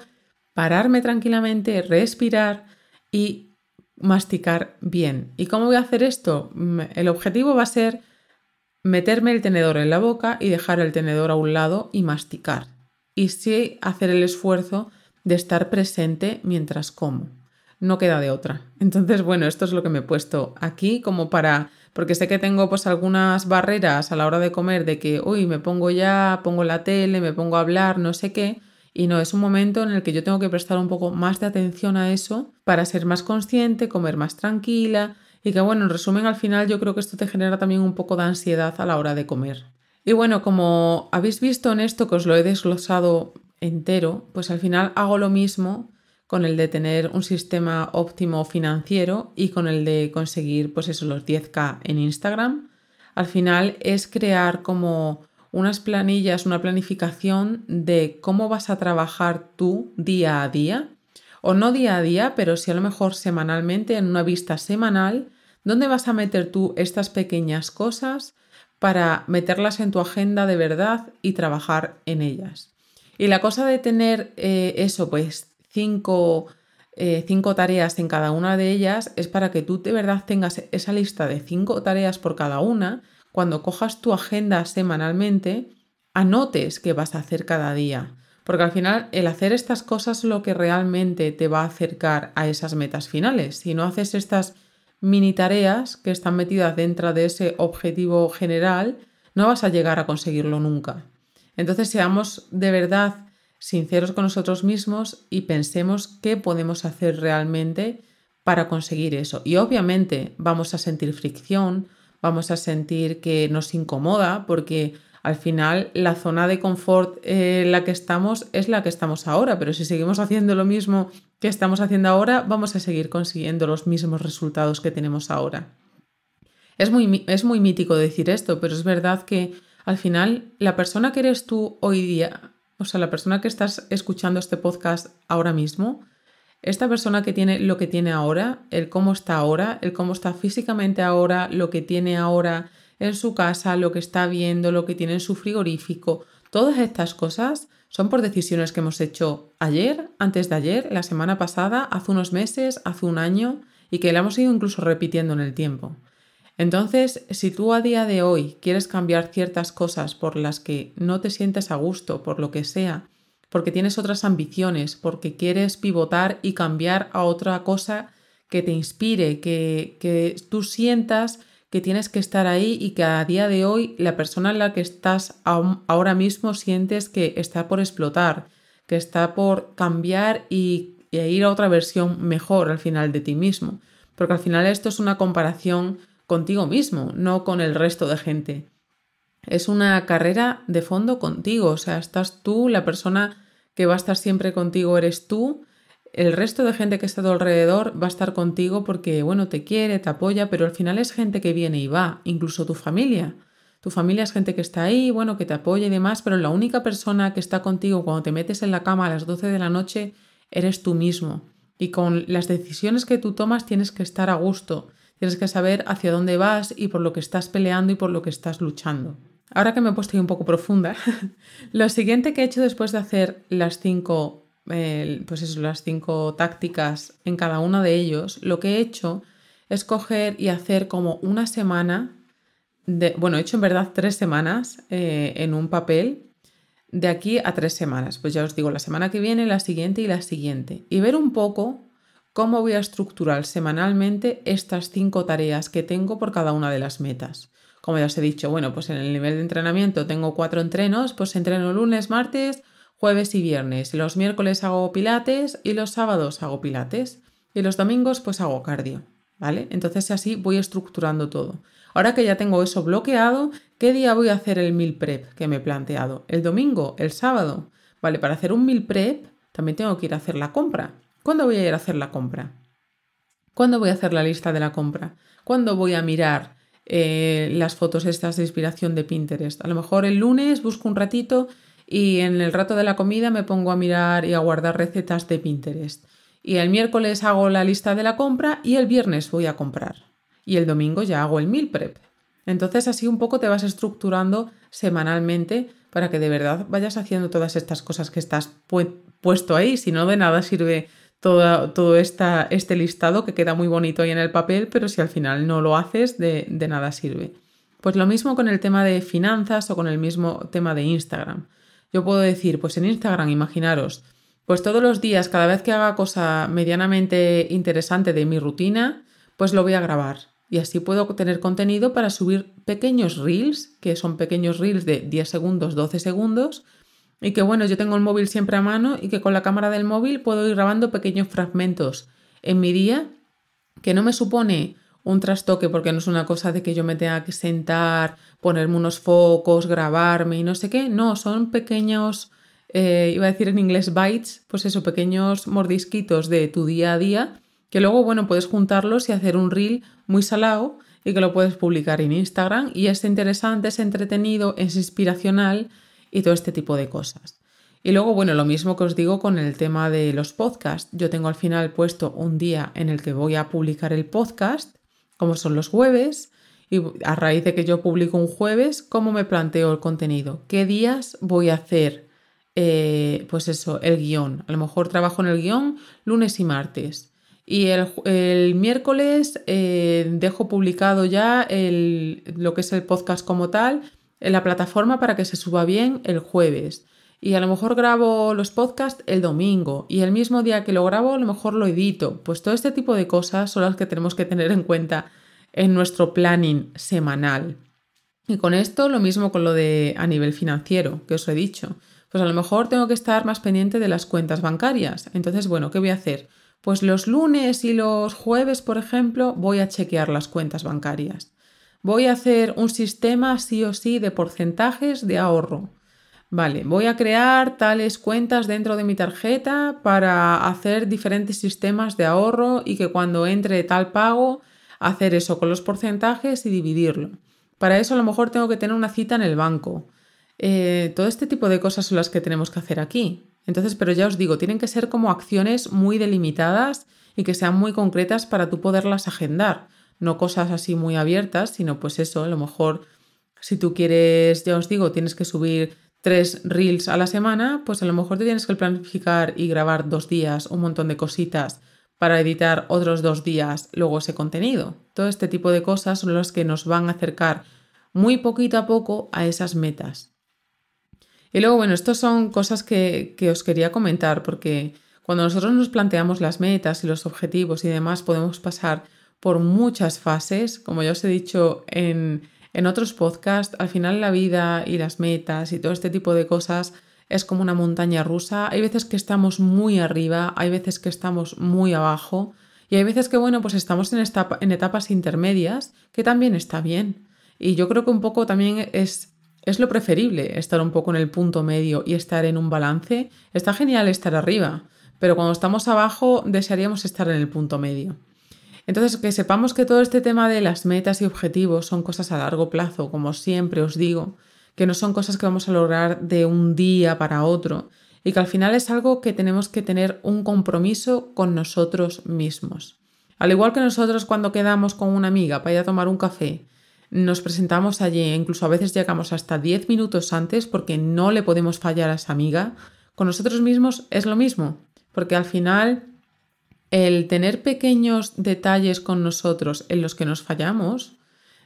pararme tranquilamente, respirar y masticar bien. ¿Y cómo voy a hacer esto? Mm, el objetivo va a ser meterme el tenedor en la boca y dejar el tenedor a un lado y masticar. Y sí hacer el esfuerzo de estar presente mientras como. No queda de otra. Entonces, bueno, esto es lo que me he puesto aquí como para porque sé que tengo pues algunas barreras a la hora de comer de que, uy, me pongo ya, pongo la tele, me pongo a hablar, no sé qué, y no, es un momento en el que yo tengo que prestar un poco más de atención a eso para ser más consciente, comer más tranquila y que bueno, en resumen al final yo creo que esto te genera también un poco de ansiedad a la hora de comer. Y bueno, como habéis visto en esto que os lo he desglosado entero, pues al final hago lo mismo con el de tener un sistema óptimo financiero y con el de conseguir pues eso, los 10k en Instagram. Al final es crear como unas planillas, una planificación de cómo vas a trabajar tú día a día, o no día a día, pero sí a lo mejor semanalmente, en una vista semanal, donde vas a meter tú estas pequeñas cosas para meterlas en tu agenda de verdad y trabajar en ellas. Y la cosa de tener eh, eso, pues cinco, eh, cinco tareas en cada una de ellas, es para que tú de verdad tengas esa lista de cinco tareas por cada una. Cuando cojas tu agenda semanalmente, anotes qué vas a hacer cada día. Porque al final el hacer estas cosas es lo que realmente te va a acercar a esas metas finales. Si no haces estas mini tareas que están metidas dentro de ese objetivo general, no vas a llegar a conseguirlo nunca. Entonces seamos de verdad sinceros con nosotros mismos y pensemos qué podemos hacer realmente para conseguir eso. Y obviamente vamos a sentir fricción, vamos a sentir que nos incomoda porque al final la zona de confort en la que estamos es la que estamos ahora, pero si seguimos haciendo lo mismo que estamos haciendo ahora, vamos a seguir consiguiendo los mismos resultados que tenemos ahora. Es muy, es muy mítico decir esto, pero es verdad que al final la persona que eres tú hoy día, o sea, la persona que estás escuchando este podcast ahora mismo, esta persona que tiene lo que tiene ahora, el cómo está ahora, el cómo está físicamente ahora, lo que tiene ahora en su casa, lo que está viendo, lo que tiene en su frigorífico, todas estas cosas son por decisiones que hemos hecho ayer, antes de ayer, la semana pasada, hace unos meses, hace un año y que la hemos ido incluso repitiendo en el tiempo. Entonces, si tú a día de hoy quieres cambiar ciertas cosas por las que no te sientes a gusto, por lo que sea, porque tienes otras ambiciones, porque quieres pivotar y cambiar a otra cosa que te inspire, que, que tú sientas que tienes que estar ahí y que a día de hoy la persona en la que estás ahora mismo sientes que está por explotar, que está por cambiar y, y ir a otra versión mejor al final de ti mismo. Porque al final esto es una comparación contigo mismo, no con el resto de gente. Es una carrera de fondo contigo, o sea, estás tú, la persona que va a estar siempre contigo eres tú, el resto de gente que está a tu alrededor va a estar contigo porque, bueno, te quiere, te apoya, pero al final es gente que viene y va, incluso tu familia. Tu familia es gente que está ahí, bueno, que te apoya y demás, pero la única persona que está contigo cuando te metes en la cama a las 12 de la noche eres tú mismo. Y con las decisiones que tú tomas tienes que estar a gusto. Tienes que saber hacia dónde vas y por lo que estás peleando y por lo que estás luchando. Ahora que me he puesto un poco profunda, lo siguiente que he hecho después de hacer las cinco, pues eso, las cinco tácticas en cada uno de ellos, lo que he hecho es coger y hacer como una semana, de, bueno, he hecho en verdad tres semanas eh, en un papel de aquí a tres semanas. Pues ya os digo, la semana que viene, la siguiente y la siguiente. Y ver un poco cómo voy a estructurar semanalmente estas cinco tareas que tengo por cada una de las metas. Como ya os he dicho, bueno, pues en el nivel de entrenamiento tengo cuatro entrenos, pues entreno lunes, martes, jueves y viernes. Los miércoles hago pilates y los sábados hago pilates. Y los domingos pues hago cardio, ¿vale? Entonces así voy estructurando todo. Ahora que ya tengo eso bloqueado, ¿qué día voy a hacer el meal prep que me he planteado? ¿El domingo? ¿El sábado? Vale, para hacer un meal prep también tengo que ir a hacer la compra. ¿Cuándo voy a ir a hacer la compra? ¿Cuándo voy a hacer la lista de la compra? ¿Cuándo voy a mirar eh, las fotos estas de inspiración de Pinterest? A lo mejor el lunes busco un ratito y en el rato de la comida me pongo a mirar y a guardar recetas de Pinterest. Y el miércoles hago la lista de la compra y el viernes voy a comprar. Y el domingo ya hago el meal prep. Entonces así un poco te vas estructurando semanalmente para que de verdad vayas haciendo todas estas cosas que estás puesto ahí. Si no, de nada sirve todo, este listado que queda muy bonito ahí en el papel, pero si al final no lo haces, de, de nada sirve. Pues lo mismo con el tema de finanzas o con el mismo tema de Instagram. Yo puedo decir, pues en Instagram, imaginaros, pues todos los días, cada vez que haga cosa medianamente interesante de mi rutina, pues lo voy a grabar. Y así puedo tener contenido para subir pequeños reels, que son pequeños reels de 10 segundos, 12 segundos, y que bueno, yo tengo el móvil siempre a mano y que con la cámara del móvil puedo ir grabando pequeños fragmentos en mi día que no me supone un trastoque porque no es una cosa de que yo me tenga que sentar, ponerme unos focos, grabarme y no sé qué, no, son pequeños eh, iba a decir en inglés bites, pues eso, pequeños mordisquitos de tu día a día, que luego, bueno, puedes juntarlos y hacer un reel muy salado y que lo puedes publicar en Instagram. Y es interesante, es entretenido, es inspiracional y todo este tipo de cosas. Y luego, bueno, lo mismo que os digo con el tema de los podcasts. Yo tengo al final puesto un día en el que voy a publicar el podcast, como son los jueves, y a raíz de que yo publico un jueves, ¿cómo me planteo el contenido? ¿Qué días voy a hacer? Eh, pues eso, el guion. A lo mejor trabajo en el guion lunes y martes. Y el, miércoles eh, dejo publicado ya el, lo que es el podcast como tal en la plataforma para que se suba bien el jueves y a lo mejor grabo los podcasts el domingo y el mismo día que lo grabo a lo mejor lo edito. Pues todo este tipo de cosas son las que tenemos que tener en cuenta en nuestro planning semanal. Y con esto lo mismo con lo de a nivel financiero que os he dicho. Pues a lo mejor tengo que estar más pendiente de las cuentas bancarias. Entonces, bueno, ¿qué voy a hacer? Pues los lunes y los jueves, por ejemplo, voy a chequear las cuentas bancarias. Voy a hacer un sistema sí o sí de porcentajes de ahorro. Vale, voy a crear tales cuentas dentro de mi tarjeta para hacer diferentes sistemas de ahorro y que cuando entre tal pago, hacer eso con los porcentajes y dividirlo. Para eso a lo mejor tengo que tener una cita en el banco. Eh, todo este tipo de cosas son las que tenemos que hacer aquí. Entonces, pero ya os digo, tienen que ser como acciones muy delimitadas y que sean muy concretas para tú poderlas agendar. No cosas así muy abiertas, sino pues eso, a lo mejor si tú quieres, ya os digo, tienes que subir tres reels a la semana, pues a lo mejor te tienes que planificar y grabar dos días un montón de cositas para editar otros dos días luego ese contenido. Todo este tipo de cosas son las que nos van a acercar muy poquito a poco a esas metas. Y luego, bueno, estas son cosas que, que os quería comentar porque cuando nosotros nos planteamos las metas y los objetivos y demás, podemos pasar por muchas fases, como ya os he dicho en, en otros podcasts, al final la vida y las metas y todo este tipo de cosas es como una montaña rusa. Hay veces que estamos muy arriba, hay veces que estamos muy abajo y hay veces que, bueno, pues estamos en, en etapas intermedias, que también está bien. Y yo creo que un poco también es, es lo preferible estar un poco en el punto medio y estar en un balance. Está genial estar arriba, pero cuando estamos abajo desearíamos estar en el punto medio. Entonces, que sepamos que todo este tema de las metas y objetivos son cosas a largo plazo, como siempre os digo, que no son cosas que vamos a lograr de un día para otro y que al final es algo que tenemos que tener un compromiso con nosotros mismos. Al igual que nosotros cuando quedamos con una amiga para ir a tomar un café, nos presentamos allí e incluso a veces llegamos hasta 10 minutos antes porque no le podemos fallar a esa amiga, con nosotros mismos es lo mismo, porque al final el tener pequeños detalles con nosotros en los que nos fallamos,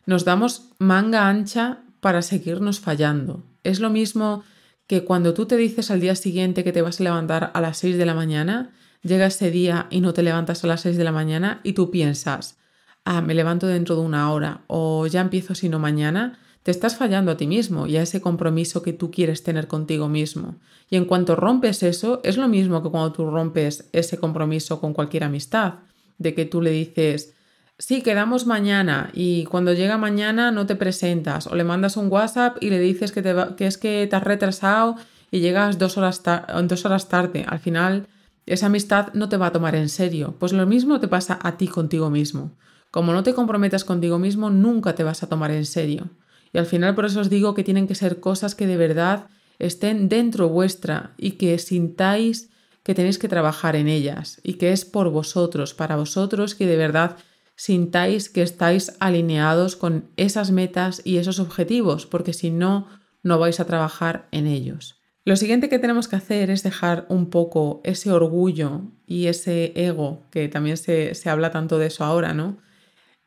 nos damos manga ancha para seguirnos fallando. Es lo mismo que cuando tú te dices al día siguiente que te vas a levantar a las 6 de la mañana, llega ese día y no te levantas a las 6 de la mañana y tú piensas, ah, me levanto dentro de una hora o ya empiezo sino mañana, te estás fallando a ti mismo y a ese compromiso que tú quieres tener contigo mismo. Y en cuanto rompes eso, es lo mismo que cuando tú rompes ese compromiso con cualquier amistad, de que tú le dices, sí, quedamos mañana y cuando llega mañana no te presentas o le mandas un WhatsApp y le dices que, te que es que te has retrasado y llegas dos horas, dos horas tarde. Al final, esa amistad no te va a tomar en serio. Pues lo mismo te pasa a ti contigo mismo. Como no te comprometas contigo mismo, nunca te vas a tomar en serio. Y al final por eso os digo que tienen que ser cosas que de verdad estén dentro vuestra y que sintáis que tenéis que trabajar en ellas y que es por vosotros, para vosotros, que de verdad sintáis que estáis alineados con esas metas y esos objetivos, porque si no, no vais a trabajar en ellos. Lo siguiente que tenemos que hacer es dejar un poco ese orgullo y ese ego, que también se, se habla tanto de eso ahora, ¿no?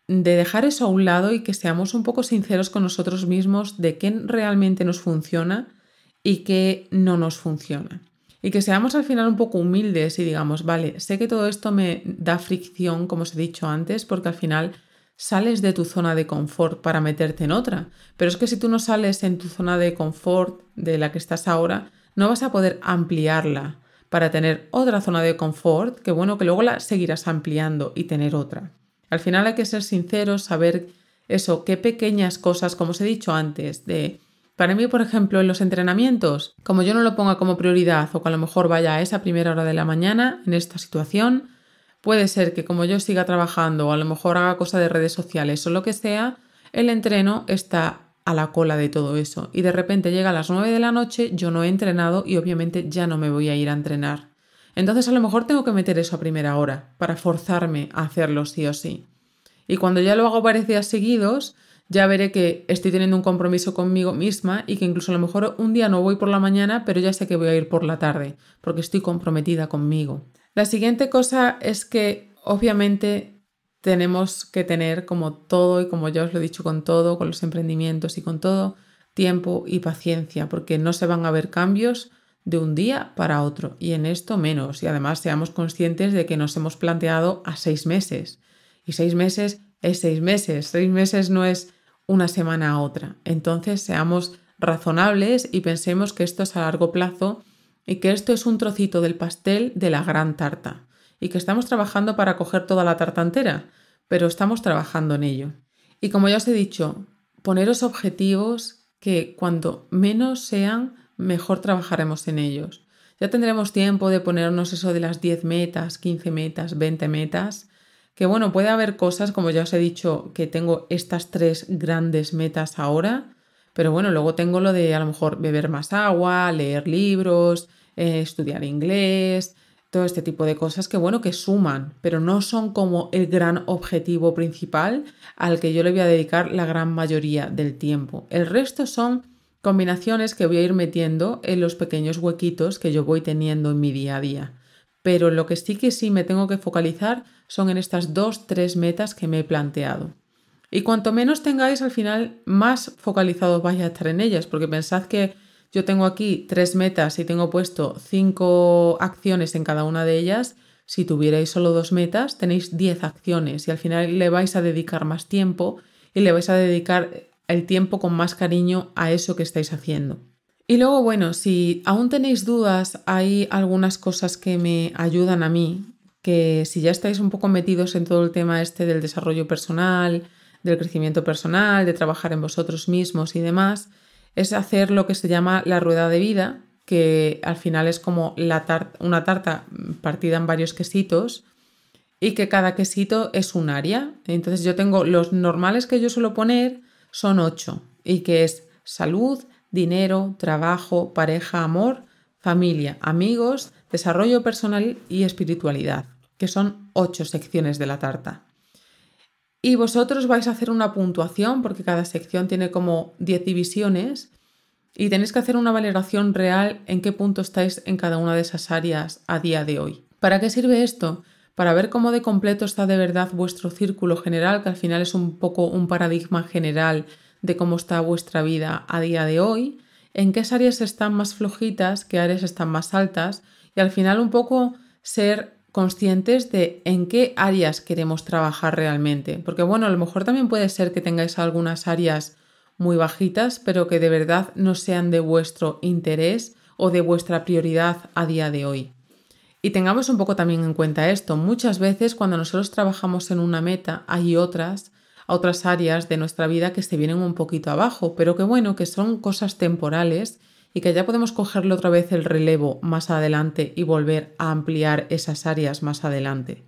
De dejar eso a un lado y que seamos un poco sinceros con nosotros mismos de qué realmente nos funciona y qué no nos funciona. Y que seamos al final un poco humildes y digamos, vale, sé que todo esto me da fricción, como os he dicho antes, porque al final sales de tu zona de confort para meterte en otra. Pero es que si tú no sales en tu zona de confort de la que estás ahora, no vas a poder ampliarla para tener otra zona de confort, que bueno, que luego la seguirás ampliando y tener otra. Al final hay que ser sinceros, saber eso, qué pequeñas cosas, como os he dicho antes, de Para mí, por ejemplo, en los entrenamientos, como yo no lo ponga como prioridad o que a lo mejor vaya a esa primera hora de la mañana en esta situación, puede ser que como yo siga trabajando o a lo mejor haga cosa de redes sociales o lo que sea, el entreno está a la cola de todo eso y de repente llega a las 9 de la noche, yo no he entrenado y obviamente ya no me voy a ir a entrenar. Entonces a lo mejor tengo que meter eso a primera hora para forzarme a hacerlo sí o sí. Y cuando ya lo hago varios días seguidos, ya veré que estoy teniendo un compromiso conmigo misma y que incluso a lo mejor un día no voy por la mañana, pero ya sé que voy a ir por la tarde, porque estoy comprometida conmigo. La siguiente cosa es que obviamente tenemos que tener como todo y como ya os lo he dicho con todo, con los emprendimientos y con todo, tiempo y paciencia, porque no se van a ver cambios de un día para otro y en esto menos. Y además seamos conscientes de que nos hemos planteado a seis meses. Y seis meses es seis meses. Seis meses no es una semana a otra. Entonces seamos razonables y pensemos que esto es a largo plazo y que esto es un trocito del pastel de la gran tarta y que estamos trabajando para coger toda la tarta entera, pero estamos trabajando en ello. Y como ya os he dicho, poneros objetivos que cuando menos sean, mejor trabajaremos en ellos. Ya tendremos tiempo de ponernos eso de las 10 metas, 15 metas, 20 metas, que bueno, puede haber cosas, como ya os he dicho, que tengo estas tres grandes metas ahora, pero bueno, luego tengo lo de a lo mejor beber más agua, leer libros, eh, estudiar inglés, todo este tipo de cosas que bueno, que suman, pero no son como el gran objetivo principal al que yo le voy a dedicar la gran mayoría del tiempo. El resto son combinaciones que voy a ir metiendo en los pequeños huequitos que yo voy teniendo en mi día a día. Pero lo que sí que sí me tengo que focalizar son en estas dos, tres metas que me he planteado. Y cuanto menos tengáis, al final más focalizados vais a estar en ellas, porque pensad que yo tengo aquí tres metas y tengo puesto cinco acciones en cada una de ellas. Si tuvierais solo dos metas, tenéis diez acciones y al final le vais a dedicar más tiempo y le vais a dedicar el tiempo con más cariño a eso que estáis haciendo. Y luego, bueno, si aún tenéis dudas, hay algunas cosas que me ayudan a mí, que si ya estáis un poco metidos en todo el tema este del desarrollo personal, del crecimiento personal, de trabajar en vosotros mismos y demás, es hacer lo que se llama la rueda de vida, que al final es como una tarta partida en varios quesitos y que cada quesito es un área. Entonces yo tengo los normales que yo suelo poner son ocho y que es salud, dinero, trabajo, pareja, amor, familia, amigos, desarrollo personal y espiritualidad, que son ocho secciones de la tarta. Y vosotros vais a hacer una puntuación, porque cada sección tiene como 10 divisiones, y tenéis que hacer una valoración real en qué punto estáis en cada una de esas áreas a día de hoy. ¿Para qué sirve esto? Para ver cómo de completo está de verdad vuestro círculo general, que al final es un poco un paradigma general de cómo está vuestra vida a día de hoy, en qué áreas están más flojitas, qué áreas están más altas y al final un poco ser conscientes de en qué áreas queremos trabajar realmente. Porque bueno, a lo mejor también puede ser que tengáis algunas áreas muy bajitas, pero que de verdad no sean de vuestro interés o de vuestra prioridad a día de hoy. Y tengamos un poco también en cuenta esto. Muchas veces cuando nosotros trabajamos en una meta hay otras otras áreas de nuestra vida que se vienen un poquito abajo, pero que bueno, que son cosas temporales y que ya podemos cogerle otra vez el relevo más adelante y volver a ampliar esas áreas más adelante.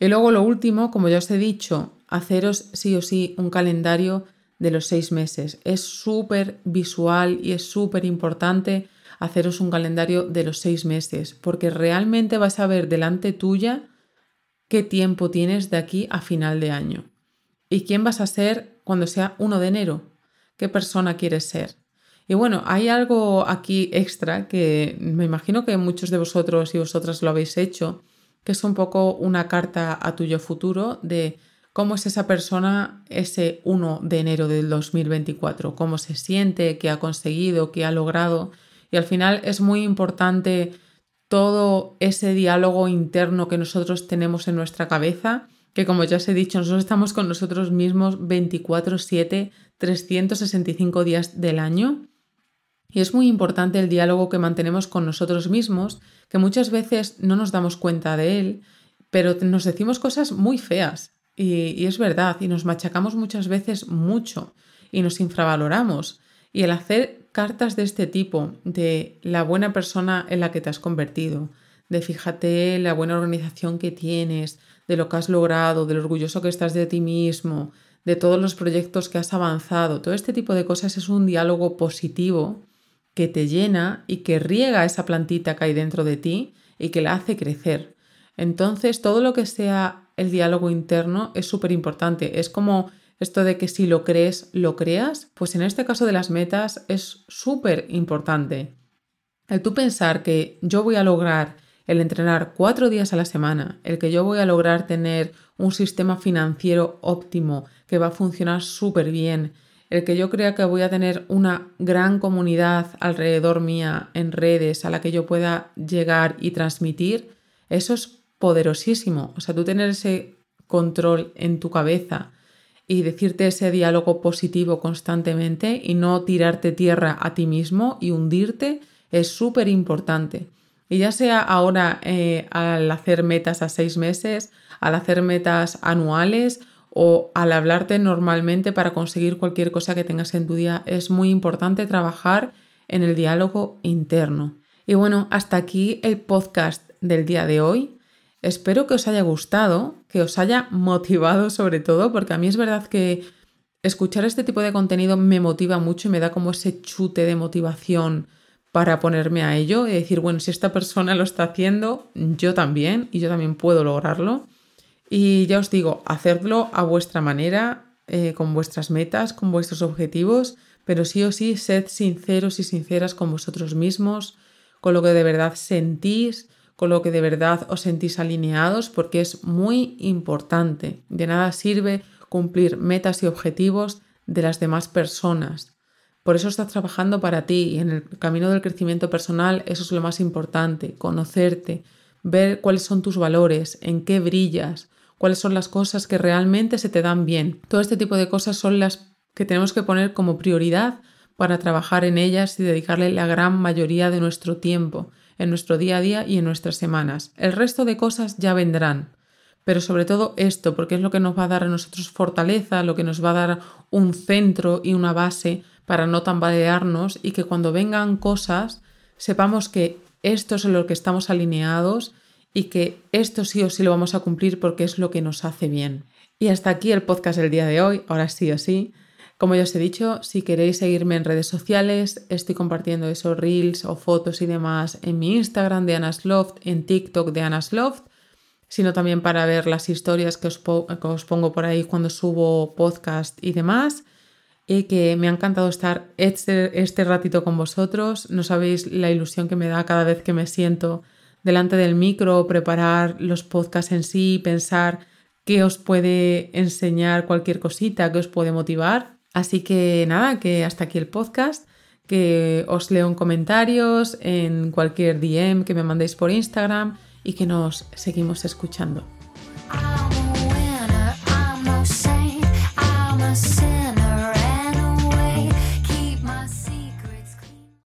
Y luego lo último, como ya os he dicho, haceros sí o sí un calendario de los seis meses. Es súper visual y es súper importante haceros un calendario de los seis meses, porque realmente vas a ver delante tuya qué tiempo tienes de aquí a final de año. ¿Y quién vas a ser cuando sea 1 de enero? ¿Qué persona quieres ser? Y bueno, hay algo aquí extra que me imagino que muchos de vosotros y vosotras lo habéis hecho, que es un poco una carta a tuyo futuro de cómo es esa persona ese 1 de enero del 2024, cómo se siente, qué ha conseguido, qué ha logrado. Y al final es muy importante todo ese diálogo interno que nosotros tenemos en nuestra cabeza que como ya os he dicho, nosotros estamos con nosotros mismos 24/7, 365 días del año. Y es muy importante el diálogo que mantenemos con nosotros mismos, que muchas veces no nos damos cuenta de él, pero nos decimos cosas muy feas. Y, y es verdad, y nos machacamos muchas veces mucho y nos infravaloramos. Y el hacer cartas de este tipo, de la buena persona en la que te has convertido, de fíjate la buena organización que tienes, de lo que has logrado, de lo orgulloso que estás de ti mismo, de todos los proyectos que has avanzado. Todo este tipo de cosas es un diálogo positivo que te llena y que riega esa plantita que hay dentro de ti y que la hace crecer. Entonces, todo lo que sea el diálogo interno es súper importante. Es como esto de que si lo crees, lo creas. Pues en este caso de las metas es súper importante. El tú pensar que yo voy a lograr el entrenar cuatro días a la semana, el que yo voy a lograr tener un sistema financiero óptimo que va a funcionar súper bien, el que yo crea que voy a tener una gran comunidad alrededor mía en redes a la que yo pueda llegar y transmitir, eso es poderosísimo. O sea, tú tener ese control en tu cabeza y decirte ese diálogo positivo constantemente y no tirarte tierra a ti mismo y hundirte es súper importante. Y ya sea ahora eh, al hacer metas a seis meses, al hacer metas anuales o al hablarte normalmente para conseguir cualquier cosa que tengas en tu día, es muy importante trabajar en el diálogo interno. Y bueno, hasta aquí el podcast del día de hoy. Espero que os haya gustado, que os haya motivado sobre todo, porque a mí es verdad que escuchar este tipo de contenido me motiva mucho y me da como ese chute de motivación para ponerme a ello y decir, bueno, si esta persona lo está haciendo, yo también y yo también puedo lograrlo. Y ya os digo, hacedlo a vuestra manera, eh, con vuestras metas, con vuestros objetivos, pero sí o sí, sed sinceros y sinceras con vosotros mismos, con lo que de verdad sentís, con lo que de verdad os sentís alineados, porque es muy importante. De nada sirve cumplir metas y objetivos de las demás personas. Por eso estás trabajando para ti y en el camino del crecimiento personal eso es lo más importante, conocerte, ver cuáles son tus valores, en qué brillas, cuáles son las cosas que realmente se te dan bien. Todo este tipo de cosas son las que tenemos que poner como prioridad para trabajar en ellas y dedicarle la gran mayoría de nuestro tiempo, en nuestro día a día y en nuestras semanas. El resto de cosas ya vendrán, pero sobre todo esto, porque es lo que nos va a dar a nosotros fortaleza, lo que nos va a dar un centro y una base para no tambalearnos y que cuando vengan cosas sepamos que esto es en lo que estamos alineados y que esto sí o sí lo vamos a cumplir porque es lo que nos hace bien. Y hasta aquí el podcast del día de hoy, ahora sí o sí. Como ya os he dicho, si queréis seguirme en redes sociales, estoy compartiendo esos reels o fotos y demás en mi Instagram de Anasloft, en TikTok de Anasloft, sino también para ver las historias que os, pongo por ahí cuando subo podcast y demás y que me ha encantado estar este, este ratito con vosotros. No sabéis la ilusión que me da cada vez que me siento delante del micro, preparar los podcasts en sí, pensar qué os puede enseñar cualquier cosita, qué os puede motivar. Así que nada, que hasta aquí el podcast, que os leo en comentarios, en cualquier DM que me mandéis por Instagram y que nos seguimos escuchando.